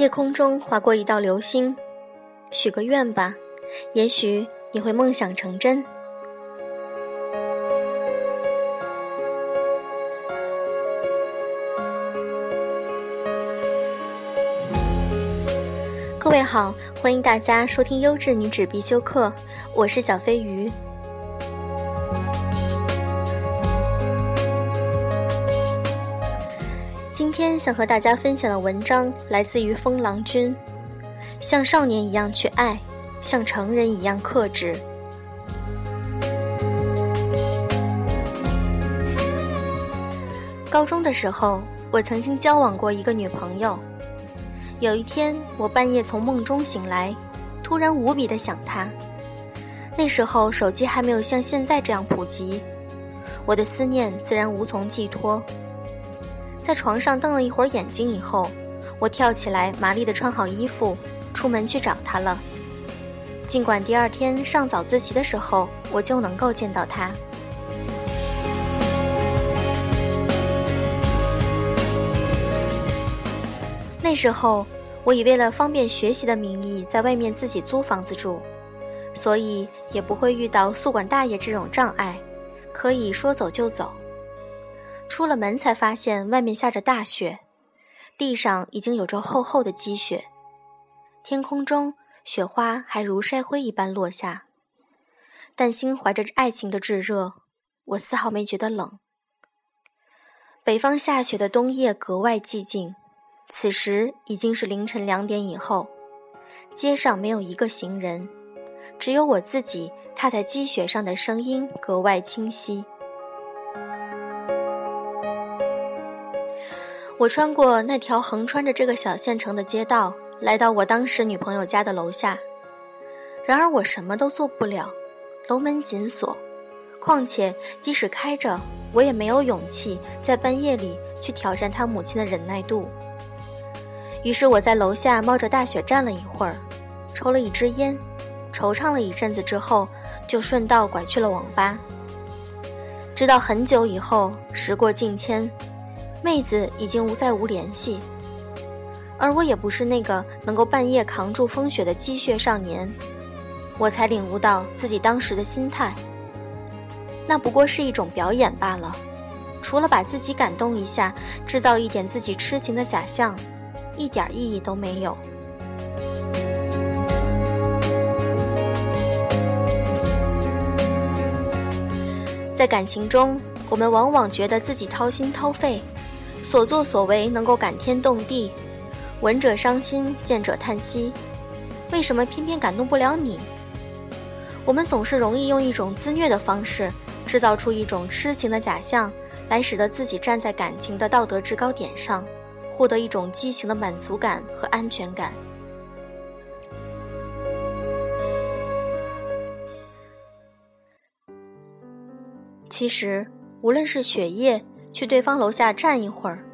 夜空中划过一道流星，许个愿吧，也许你会梦想成真。各位好，欢迎大家收听优质女纸必修课，我是小飞鱼。今天想和大家分享的文章来自于风郎君，像少年一样去爱，像成人一样克制。高中的时候，我曾经交往过一个女朋友。有一天，我半夜从梦中醒来，突然无比的想她。那时候手机还没有像现在这样普及，我的思念自然无从寄托。在床上瞪了一会儿眼睛以后，我跳起来，麻利的穿好衣服，出门去找他了。尽管第二天上早自习的时候，我就能够见到他。那时候，我以为了方便学习的名义，在外面自己租房子住，所以也不会遇到宿管大爷这种障碍，可以说走就走。出了门才发现外面下着大雪，地上已经有着厚厚的积雪，天空中雪花还如筛灰一般落下。但心怀着爱情的炙热，我丝毫没觉得冷。北方下雪的冬夜格外寂静。此时已经是凌晨两点以后，街上没有一个行人，只有我自己踏在积雪上的声音格外清晰。我穿过那条横穿着这个小县城的街道，来到我当时女朋友家的楼下。然而我什么都做不了，楼门紧锁，况且即使开着，我也没有勇气在半夜里去挑战他母亲的忍耐度。于是我在楼下冒着大雪站了一会儿，抽了一支烟，惆怅了一阵子之后，就顺道拐去了网吧。直到很久以后，时过境迁，妹子已经无再无联系，而我也不是那个能够半夜扛住风雪的积雪少年，我才领悟到自己当时的心态，那不过是一种表演罢了，除了把自己感动一下，制造一点自己痴情的假象。一点意义都没有。在感情中，我们往往觉得自己掏心掏肺，所作所为能够感天动地，闻者伤心，见者叹息。为什么偏偏感动不了你？我们总是容易用一种自虐的方式，制造出一种痴情的假象，来使得自己站在感情的道德制高点上。获得一种畸形的满足感和安全感。其实，无论是血液去对方楼下站一会儿，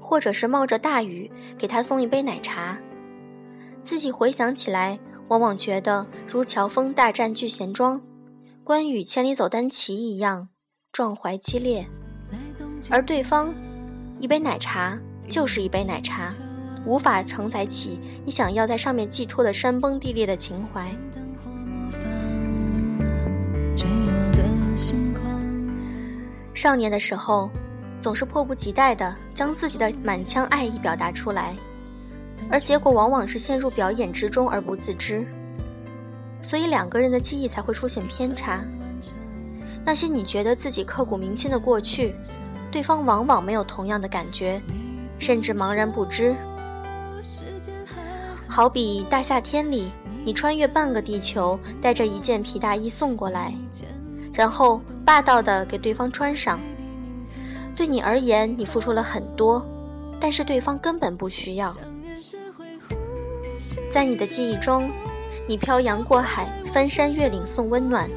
或者是冒着大雨给他送一杯奶茶，自己回想起来，往往觉得如乔峰大战聚贤庄，关羽千里走单骑一样壮怀激烈，而对方一杯奶茶。就是一杯奶茶，无法承载起你想要在上面寄托的山崩地裂的情怀。少年的时候，总是迫不及待地将自己的满腔爱意表达出来，而结果往往是陷入表演之中而不自知，所以两个人的记忆才会出现偏差。那些你觉得自己刻骨铭心的过去，对方往往没有同样的感觉。甚至茫然不知，好比大夏天里，你穿越半个地球，带着一件皮大衣送过来，然后霸道的给对方穿上。对你而言，你付出了很多，但是对方根本不需要。在你的记忆中，你漂洋过海，翻山越岭送温暖，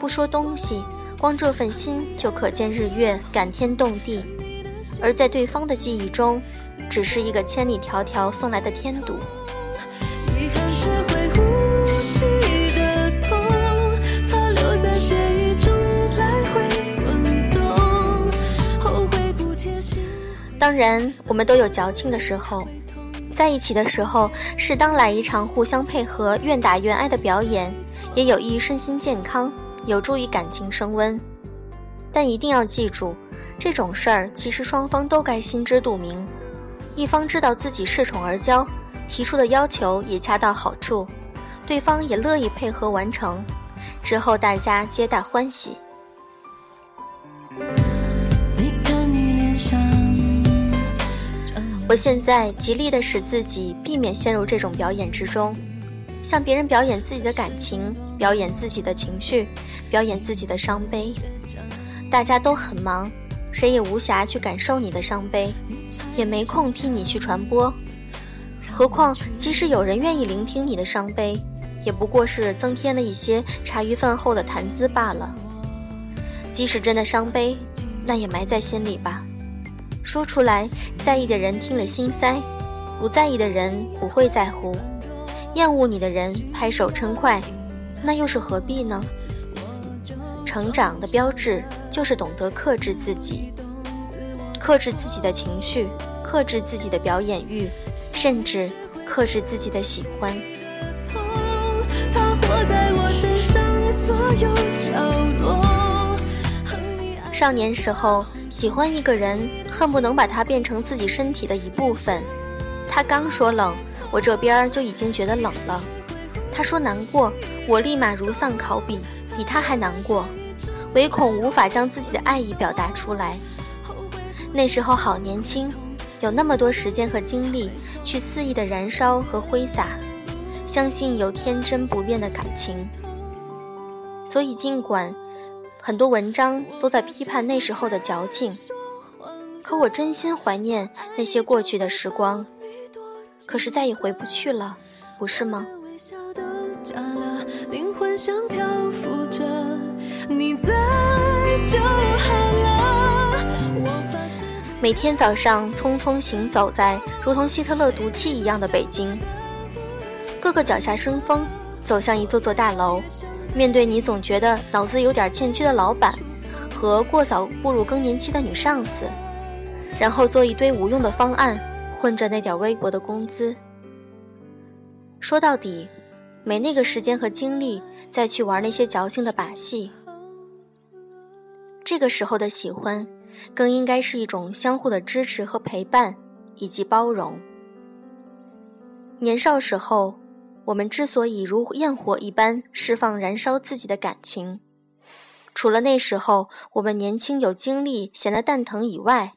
不说东西，光这份心就可见日月，感天动地。而在对方的记忆中，只是一个千里迢迢送来的添堵。当然，我们都有矫情的时候，在一起的时候，适当来一场互相配合、愿打愿挨的表演，也有益身心健康，有助于感情升温。但一定要记住，这种事儿其实双方都该心知肚明，一方知道自己恃宠而骄，提出的要求也恰到好处，对方也乐意配合完成，之后大家皆大欢喜。我现在极力的使自己避免陷入这种表演之中，向别人表演自己的感情，表演自己的情绪，表演自己的伤悲。大家都很忙，谁也无暇去感受你的伤悲，也没空替你去传播。何况，即使有人愿意聆听你的伤悲，也不过是增添了一些茶余饭后的谈资罢了。即使真的伤悲，那也埋在心里吧。说出来，在意的人听了心塞；不在意的人不会在乎；厌恶你的人拍手称快，那又是何必呢？成长的标志就是懂得克制自己，克制自己的情绪，克制自己的表演欲，甚至克制自己的喜欢。少年时候。喜欢一个人，恨不能把他变成自己身体的一部分。他刚说冷，我这边就已经觉得冷了。他说难过，我立马如丧考妣，比他还难过，唯恐无法将自己的爱意表达出来。那时候好年轻，有那么多时间和精力去肆意的燃烧和挥洒，相信有天真不变的感情。所以尽管。很多文章都在批判那时候的矫情，可我真心怀念那些过去的时光。可是再也回不去了，不是吗？每天早上匆匆行走在如同希特勒毒气一样的北京，各个脚下生风，走向一座座大楼。面对你总觉得脑子有点欠缺的老板，和过早步入更年期的女上司，然后做一堆无用的方案，混着那点微薄的工资。说到底，没那个时间和精力再去玩那些矫情的把戏。这个时候的喜欢，更应该是一种相互的支持和陪伴，以及包容。年少时候。我们之所以如焰火一般释放、燃烧自己的感情，除了那时候我们年轻有精力、闲得蛋疼以外，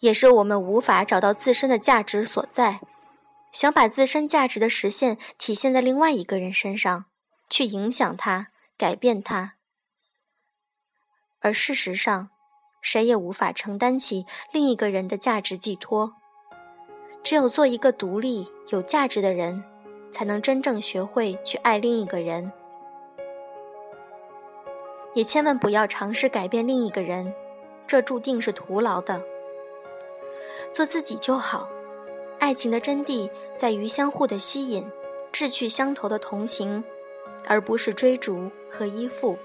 也是我们无法找到自身的价值所在，想把自身价值的实现体现在另外一个人身上，去影响他、改变他。而事实上，谁也无法承担起另一个人的价值寄托。只有做一个独立、有价值的人。才能真正学会去爱另一个人，也千万不要尝试改变另一个人，这注定是徒劳的。做自己就好。爱情的真谛在于相互的吸引，志趣相投的同行，而不是追逐和依附。